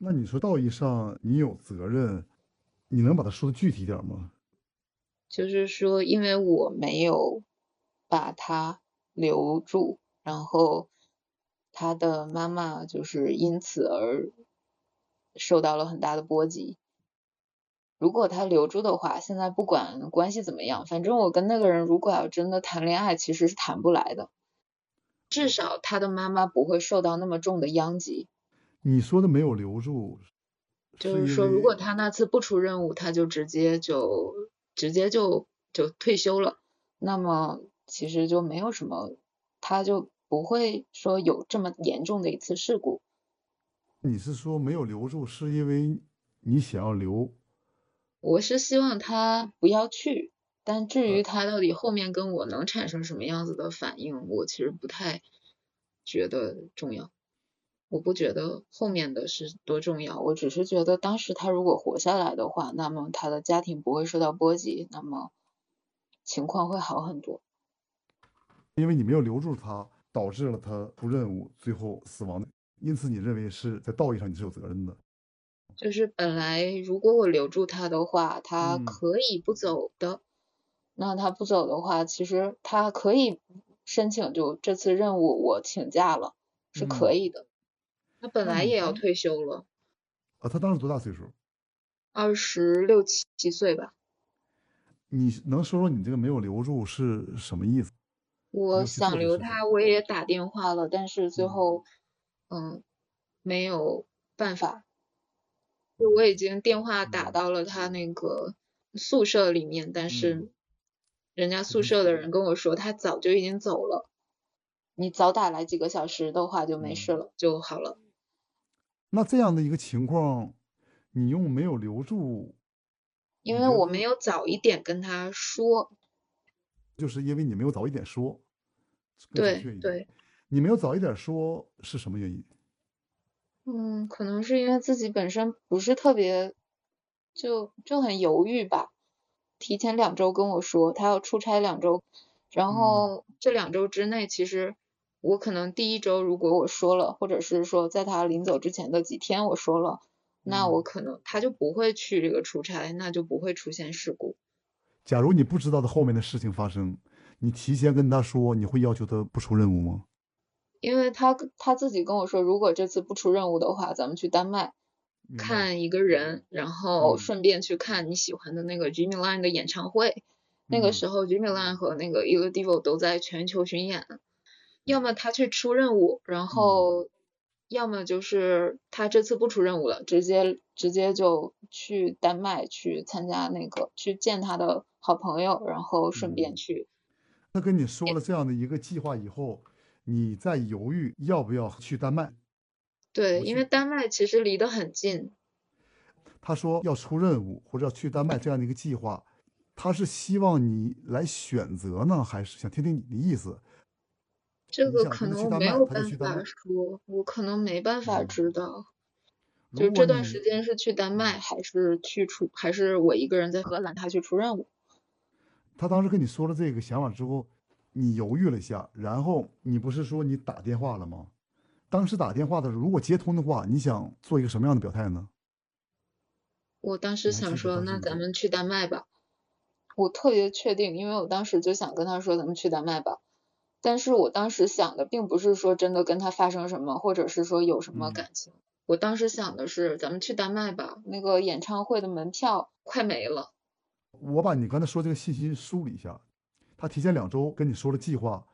那你说道义上你有责任，你能把它说的具体点吗？就是说，因为我没有把他留住，然后他的妈妈就是因此而受到了很大的波及。如果他留住的话，现在不管关系怎么样，反正我跟那个人如果要真的谈恋爱，其实是谈不来的。至少他的妈妈不会受到那么重的殃及。你说的没有留住，就是说，如果他那次不出任务，他就直接就直接就就退休了，那么其实就没有什么，他就不会说有这么严重的一次事故。你是说没有留住，是因为你想要留？我是希望他不要去，但至于他到底后面跟我能产生什么样子的反应，我其实不太觉得重要。我不觉得后面的是多重要，我只是觉得当时他如果活下来的话，那么他的家庭不会受到波及，那么情况会好很多。因为你没有留住他，导致了他出任务最后死亡，因此你认为是在道义上你是有责任的。就是本来如果我留住他的话，他可以不走的。那他不走的话，其实他可以申请就这次任务我请假了，是可以的。他本来也要退休了。啊，他当时多大岁数？二十六七七岁吧。你能说说你这个没有留住是什么意思？我想留他，我也打电话了，但是最后，嗯，没有办法。就我已经电话打到了他那个宿舍里面，但是人家宿舍的人跟我说他早就已经走了。你早打来几个小时的话就没事了，就好了。那这样的一个情况，你又没有留住，因为我没有早一点跟他说，就是因为你没有早一点说，对对，你没有早一点说是什么原因？嗯，可能是因为自己本身不是特别，就就很犹豫吧。提前两周跟我说他要出差两周，然后这两周之内其实。我可能第一周如果我说了，或者是说在他临走之前的几天我说了，那我可能他就不会去这个出差，那就不会出现事故。假如你不知道他后面的事情发生，你提前跟他说，你会要求他不出任务吗？因为他他自己跟我说，如果这次不出任务的话，咱们去丹麦看一个人，然后顺便去看你喜欢的那个 Jimmy Line 的演唱会。那个时候 Jimmy Line 和那个 Il Divo 都在全球巡演。要么他去出任务，然后要么就是他这次不出任务了，直接直接就去丹麦去参加那个去见他的好朋友，然后顺便去。他跟你说了这样的一个计划以后，你在犹豫要不要去丹麦？对，因为丹麦其实离得很近。他说要出任务或者要去丹麦这样的一个计划，他是希望你来选择呢，还是想听听你的意思？这个可能没有办法说，我可能没办法知道，就这段时间是去丹麦还是去出，还是我一个人在荷兰，他去出任务。他当时跟你说了这个想法之后，你犹豫了一下，然后你不是说你打电话了吗？当时打电话的时候，如果接通的话，你想做一个什么样的表态呢？我当时想说，那咱们去丹麦吧。我特别确定，因为我当时就想跟他说，咱们去丹麦吧。但是我当时想的并不是说真的跟他发生什么，或者是说有什么感情。我当时想的是，咱们去丹麦吧，那个演唱会的门票快没了。我把你刚才说这个信息梳理一下，他提前两周跟你说了计划，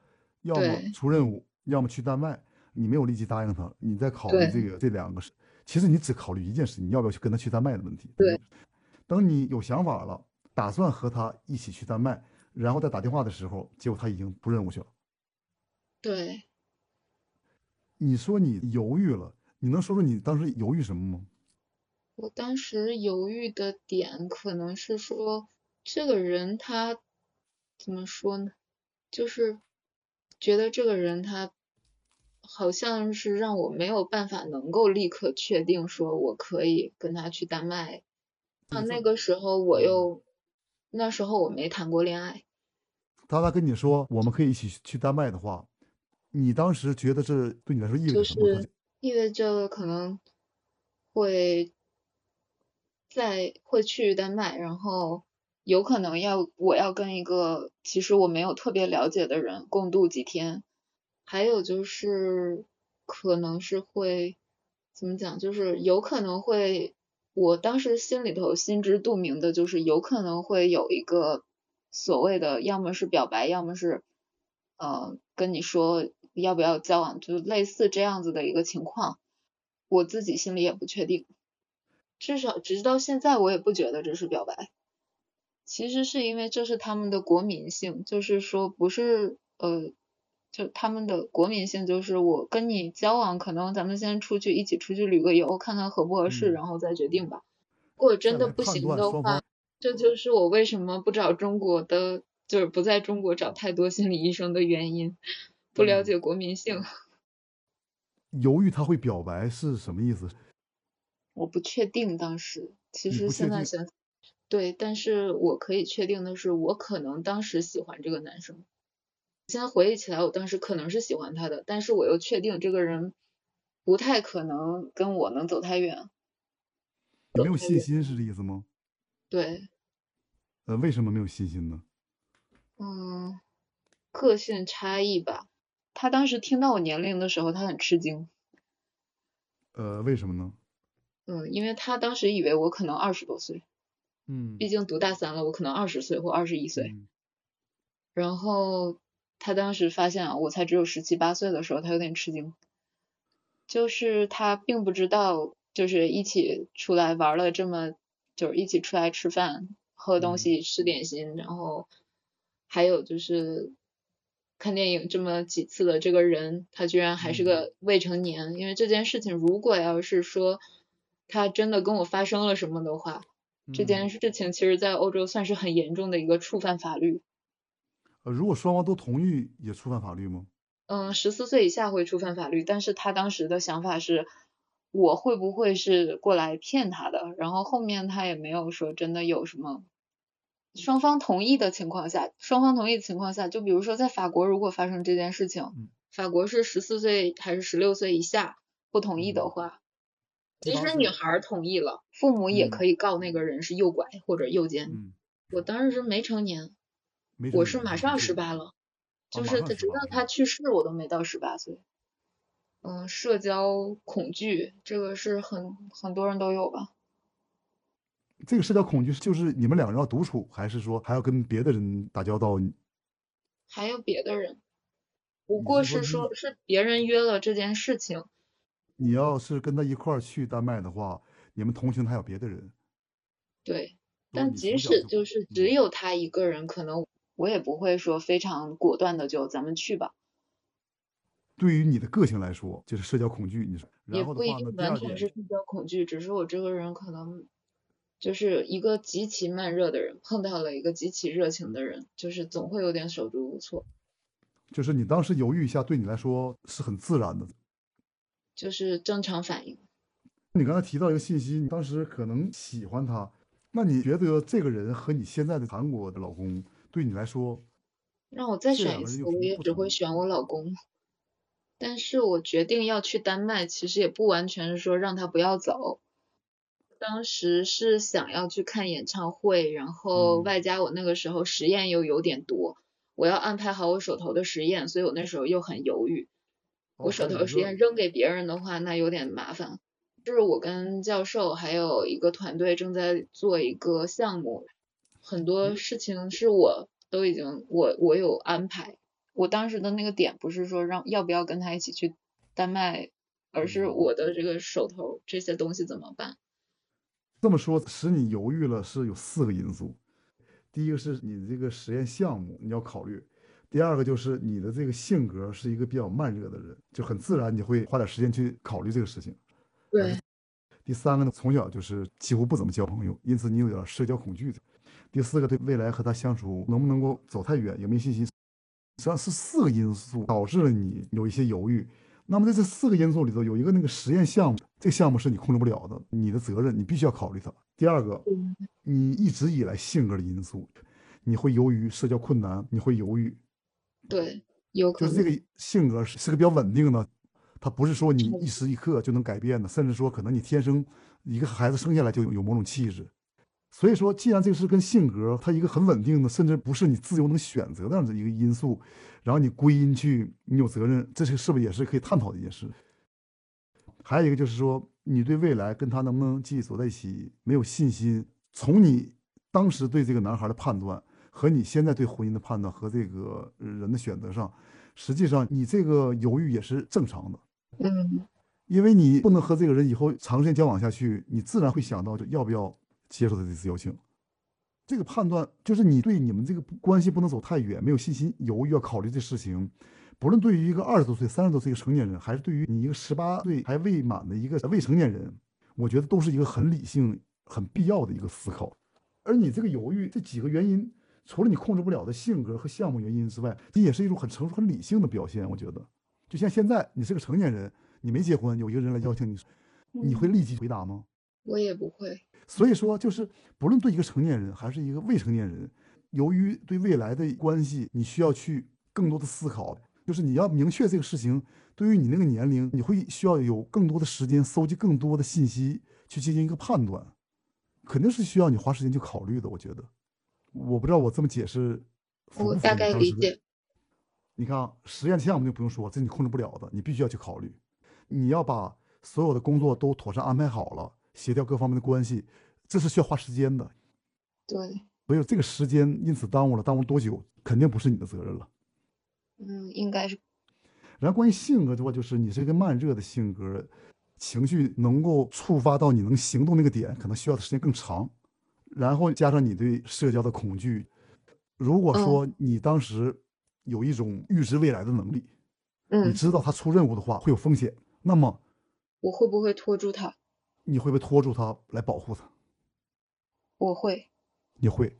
要么出任务，要么去丹麦，你没有立即答应他，你在考虑这个这两个事。其实你只考虑一件事，你要不要去跟他去丹麦的问题。对。等你有想法了，打算和他一起去丹麦，然后再打电话的时候，结果他已经不任务去了。对，你说你犹豫了，你能说说你当时犹豫什么吗？我当时犹豫的点可能是说，这个人他怎么说呢？就是觉得这个人他好像是让我没有办法能够立刻确定说我可以跟他去丹麦。啊，那个时候我又那时候我没谈过恋爱。当他跟你说我们可以一起去丹麦的话。你当时觉得这对你来说意味着什么？意味着可能会在会去丹麦，然后有可能要我要跟一个其实我没有特别了解的人共度几天，还有就是可能是会怎么讲，就是有可能会，我当时心里头心知肚明的就是有可能会有一个所谓的，要么是表白，要么是呃跟你说要不要交往，就类似这样子的一个情况。我自己心里也不确定，至少直到现在我也不觉得这是表白。其实是因为这是他们的国民性，就是说不是呃，就他们的国民性就是我跟你交往，可能咱们先出去一起出去旅个游，看看合不合适，然后再决定吧。如果真的不行的话，这就是我为什么不找中国的，就是不在中国找太多心理医生的原因，不了解国民性。犹豫他会表白是什么意思？我不确定当时，其实现在想，对，但是我可以确定的是，我可能当时喜欢这个男生。现在回忆起来，我当时可能是喜欢他的，但是我又确定这个人不太可能跟我能走太远。没有信心是这意思吗？对。呃，为什么没有信心呢？嗯，个性差异吧。他当时听到我年龄的时候，他很吃惊。呃，为什么呢？嗯，因为他当时以为我可能二十多岁。嗯。毕竟读大三了，我可能二十岁或二十一岁。然后他当时发现啊，我才只有十七八岁的时候，他有点吃惊。就是他并不知道，就是一起出来玩了这么，就是一起出来吃饭、喝东西、吃点心，然后还有就是。看电影这么几次的这个人，他居然还是个未成年。因为这件事情，如果要是说他真的跟我发生了什么的话，这件事情其实在欧洲算是很严重的一个触犯法律。呃，如果双方都同意，也触犯法律吗？嗯，十四岁以下会触犯法律，但是他当时的想法是，我会不会是过来骗他的？然后后面他也没有说真的有什么。双方同意的情况下，双方同意的情况下，就比如说在法国，如果发生这件事情，法国是十四岁还是十六岁以下不同意的话，即使女孩同意了，父母也可以告那个人是诱拐或者诱奸。我当时是没成年，我是马上十八了，就是直到他去世我都没到十八岁。嗯，社交恐惧这个是很很多人都有吧。这个社交恐惧就是你们两个人要独处，还是说还要跟别的人打交道？还有别的人，不过是说是别人约了这件事情。你要是跟他一块儿去丹麦的话，你们同行还有别的人。对，但即使就是只有他一个人，可能我也不会说非常果断的就咱们去吧。对于你的个性来说，就是社交恐惧，你说也不一定完全是社交恐惧，只是我这个人可能。就是一个极其慢热的人碰到了一个极其热情的人，就是总会有点手足无措。就是你当时犹豫一下，对你来说是很自然的，就是正常反应。你刚才提到一个信息，你当时可能喜欢他，那你觉得这个人和你现在的韩国的老公对你来说，让我再选一次，我也只会选我老公。但是我决定要去丹麦，其实也不完全是说让他不要走。当时是想要去看演唱会，然后外加我那个时候实验又有点多，我要安排好我手头的实验，所以我那时候又很犹豫。我手头实验扔给别人的话，那有点麻烦。就是我跟教授还有一个团队正在做一个项目，很多事情是我都已经我我有安排。我当时的那个点不是说让要不要跟他一起去丹麦，而是我的这个手头这些东西怎么办。这么说使你犹豫了是有四个因素，第一个是你这个实验项目你要考虑，第二个就是你的这个性格是一个比较慢热的人，就很自然你会花点时间去考虑这个事情。对。第三个呢，从小就是几乎不怎么交朋友，因此你有点社交恐惧。第四个，对未来和他相处能不能够走太远有没有信心，实际上是四个因素导致了你有一些犹豫。那么在这四个因素里头，有一个那个实验项目，这个项目是你控制不了的，你的责任你必须要考虑它。第二个，你一直以来性格的因素，你会由于社交困难，你会犹豫。对，有可能。就是这个性格是是个比较稳定的，它不是说你一时一刻就能改变的，甚至说可能你天生一个孩子生下来就有某种气质。所以说，既然这个是跟性格，它一个很稳定的，甚至不是你自由能选择的样子一个因素，然后你归因去你有责任，这是是不是也是可以探讨的一件事？还有一个就是说，你对未来跟他能不能继续走在一起没有信心。从你当时对这个男孩的判断和你现在对婚姻的判断和这个人的选择上。实际上，你这个犹豫也是正常的，嗯，因为你不能和这个人以后长时间交往下去，你自然会想到，就要不要接受他这次邀请。这个判断就是你对你们这个关系不能走太远，没有信心，犹豫要考虑这事情。不论对于一个二十多岁、三十多岁一个成年人，还是对于你一个十八岁还未满的一个未成年人，我觉得都是一个很理性、很必要的一个思考。而你这个犹豫，这几个原因。除了你控制不了的性格和项目原因之外，这也是一种很成熟、很理性的表现。我觉得，就像现在，你是个成年人，你没结婚，有一个人来邀请你，你会立即回答吗？我也不会。所以说，就是不论对一个成年人还是一个未成年人，由于对未来的关系，你需要去更多的思考，就是你要明确这个事情。对于你那个年龄，你会需要有更多的时间搜集更多的信息去进行一个判断，肯定是需要你花时间去考虑的。我觉得。我不知道我这么解释，我大概理解。你看啊，实验项目就不用说，这你控制不了的，你必须要去考虑。你要把所有的工作都妥善安排好了，协调各方面的关系，这是需要花时间的。对。没有这个时间因此耽误了，耽误多久，肯定不是你的责任了。嗯，应该是。然后关于性格的话，就是你是一个慢热的性格，情绪能够触发到你能行动那个点，可能需要的时间更长。然后加上你对社交的恐惧，如果说你当时有一种预知未来的能力，嗯，你知道他出任务的话会有风险，那么我会不会拖住他？你会不会拖住他来保护他？我会。你会。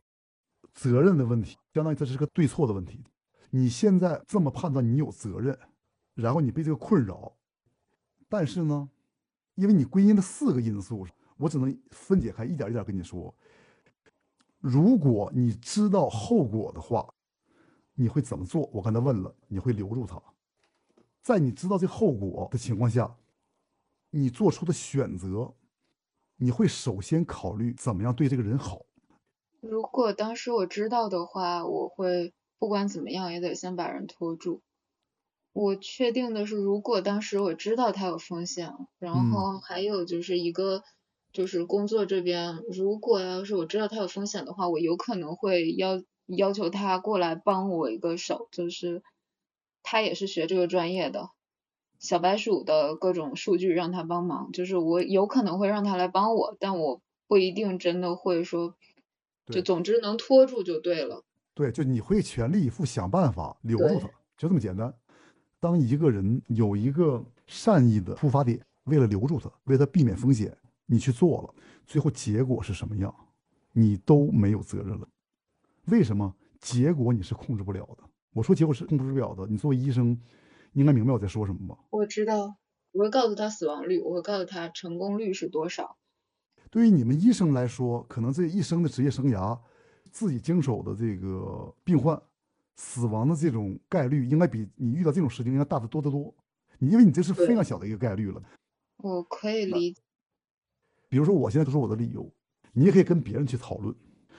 责任的问题，相当于这是个对错的问题。你现在这么判断，你有责任，然后你被这个困扰，但是呢，因为你归因了四个因素，我只能分解开一点一点跟你说。如果你知道后果的话，你会怎么做？我刚才问了，你会留住他。在你知道这后果的情况下，你做出的选择，你会首先考虑怎么样对这个人好。如果当时我知道的话，我会不管怎么样也得先把人拖住。我确定的是，如果当时我知道他有风险，然后还有就是一个。就是工作这边，如果要是我知道他有风险的话，我有可能会要要求他过来帮我一个手。就是他也是学这个专业的，小白鼠的各种数据让他帮忙。就是我有可能会让他来帮我，但我不一定真的会说，就总之能拖住就对了。对，就你会全力以赴想办法留住他，就这么简单。当一个人有一个善意的出发点，为了留住他，为他避免风险。你去做了，最后结果是什么样，你都没有责任了。为什么？结果你是控制不了的。我说结果是控制不了的。你作为医生，应该明白我在说什么吧？我知道，我会告诉他死亡率，我会告诉他成功率是多少。对于你们医生来说，可能这一生的职业生涯，自己经手的这个病患死亡的这种概率，应该比你遇到这种事情应该大得多得多。你因为你这是非常小的一个概率了。我可以理解。比如说，我现在都说我的理由，你也可以跟别人去讨论。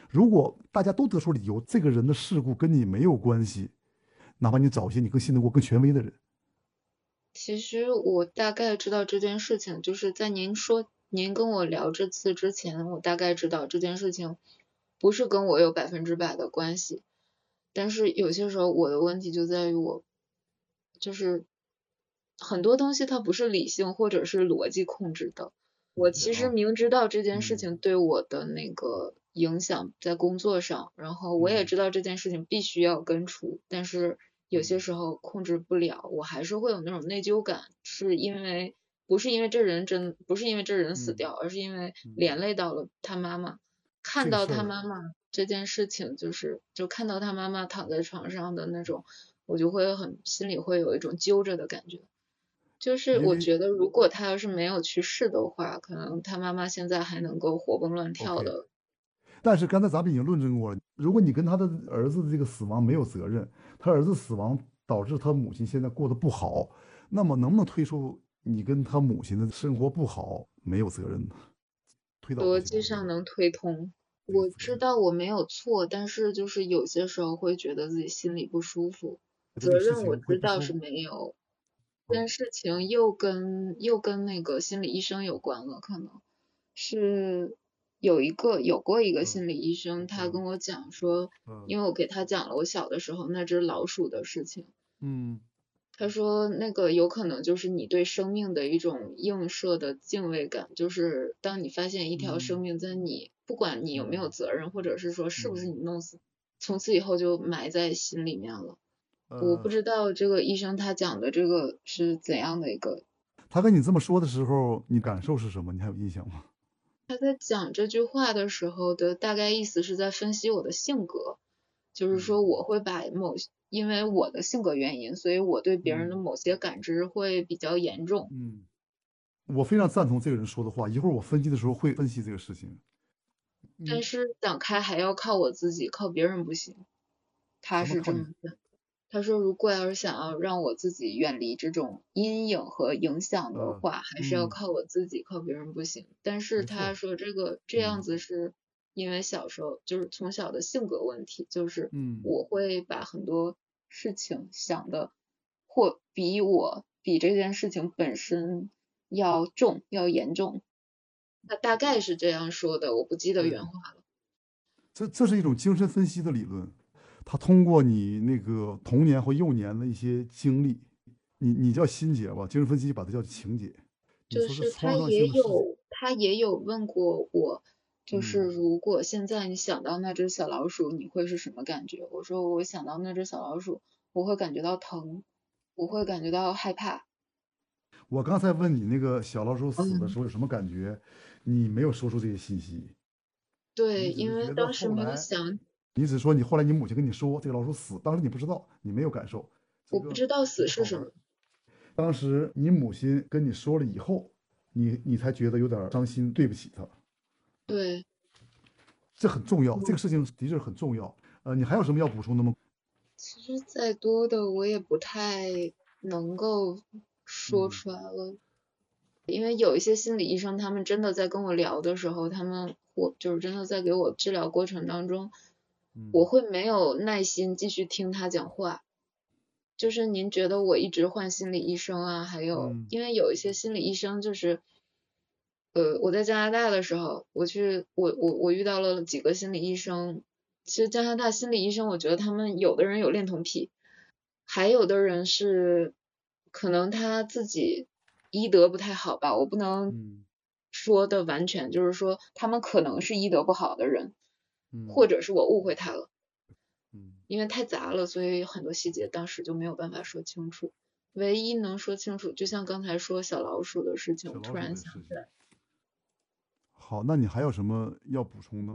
如果大家都得出理由，这个人的事故跟你没有关系，哪怕你找一些你更信得过、更权威的人。其实我大概知道这件事情，就是在您说您跟我聊这次之前，我大概知道这件事情不是跟我有百分之百的关系。但是有些时候我的问题就在于我，就是很多东西它不是理性或者是逻辑控制的。我其实明知道这件事情对我的那个影响在工作上，然后我也知道这件事情必须要根除，但是有些时候控制不了，我还是会有那种内疚感，是因为不是因为这人真不是因为这人死掉，而是因为连累到了他妈妈，看到他妈妈这件事情，就是就看到他妈妈躺在床上的那种，我就会很心里会有一种揪着的感觉。就是我觉得，如果他要是没有去世的话，可能他妈妈现在还能够活蹦乱跳的。但是刚才咱们已经论证过了，如果你跟他的儿子的这个死亡没有责任，他儿子死亡导致他母亲现在过得不好，那么能不能推出你跟他母亲的生活不好没有责任呢？推逻辑上能推通。我知道我没有错，但是就是有些时候会觉得自己心里不舒服。责任我知道是没有，但事情又跟又跟那个心理医生有关了，可能是有一个有过一个心理医生，他跟我讲说，因为我给他讲了我小的时候那只老鼠的事情，嗯。他说：“那个有可能就是你对生命的一种映射的敬畏感，就是当你发现一条生命在你，不管你有没有责任，或者是说是不是你弄死，从此以后就埋在心里面了。我不知道这个医生他讲的这个是怎样的一个。他跟你这么说的时候，你感受是什么？你还有印象吗？他在讲这句话的时候的大概意思是在分析我的性格，就是说我会把某。”因为我的性格原因，所以我对别人的某些感知会比较严重。嗯，我非常赞同这个人说的话。一会儿我分析的时候会分析这个事情。但是想开还要靠我自己，靠别人不行。他是这么的。他说，如果要是想要让我自己远离这种阴影和影响的话，还是要靠我自己，靠别人不行。但是他说这个这样子是。因为小时候就是从小的性格问题，就是我会把很多事情想的或比我比这件事情本身要重要严重，他大概是这样说的，我不记得原话了。这这是一种精神分析的理论，他通过你那个童年或幼年的一些经历，你你叫心结吧，精神分析把它叫情节。就是他也有他也有问过我。就是如果现在你想到那只小老鼠，你会是什么感觉？我说我想到那只小老鼠，我会感觉到疼，我会感觉到害怕。我刚才问你那个小老鼠死的时候有什么感觉，你没有说出这些信息。对，因为当时没有想。你只说你后来你母亲跟你说这个老鼠死，当时你不知道，你没有感受。我不知道死是什么。当时你母亲跟你说了以后，你你才觉得有点伤心，对不起她。对，这很重要，这个事情的确很重要。呃，你还有什么要补充的吗？其实再多的我也不太能够说出来了，因为有一些心理医生，他们真的在跟我聊的时候，他们我就是真的在给我治疗过程当中，我会没有耐心继续听他讲话。就是您觉得我一直换心理医生啊？还有，因为有一些心理医生就是。呃，我在加拿大的时候，我去，我我我遇到了几个心理医生。其实加拿大心理医生，我觉得他们有的人有恋童癖，还有的人是可能他自己医德不太好吧，我不能说的完全，就是说他们可能是医德不好的人，或者是我误会他了，因为太杂了，所以很多细节当时就没有办法说清楚。唯一能说清楚，就像刚才说小老鼠的事情，突然想起来。好，那你还有什么要补充的？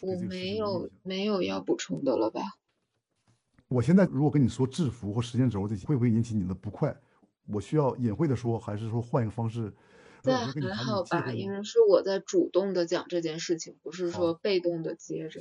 我没有没有要补充的了吧？我现在如果跟你说制服或时间轴这些，会不会引起你的不快？我需要隐晦的说，还是说换一个方式？这还好吧，因为是我在主动的讲这件事情，不是说被动的接着。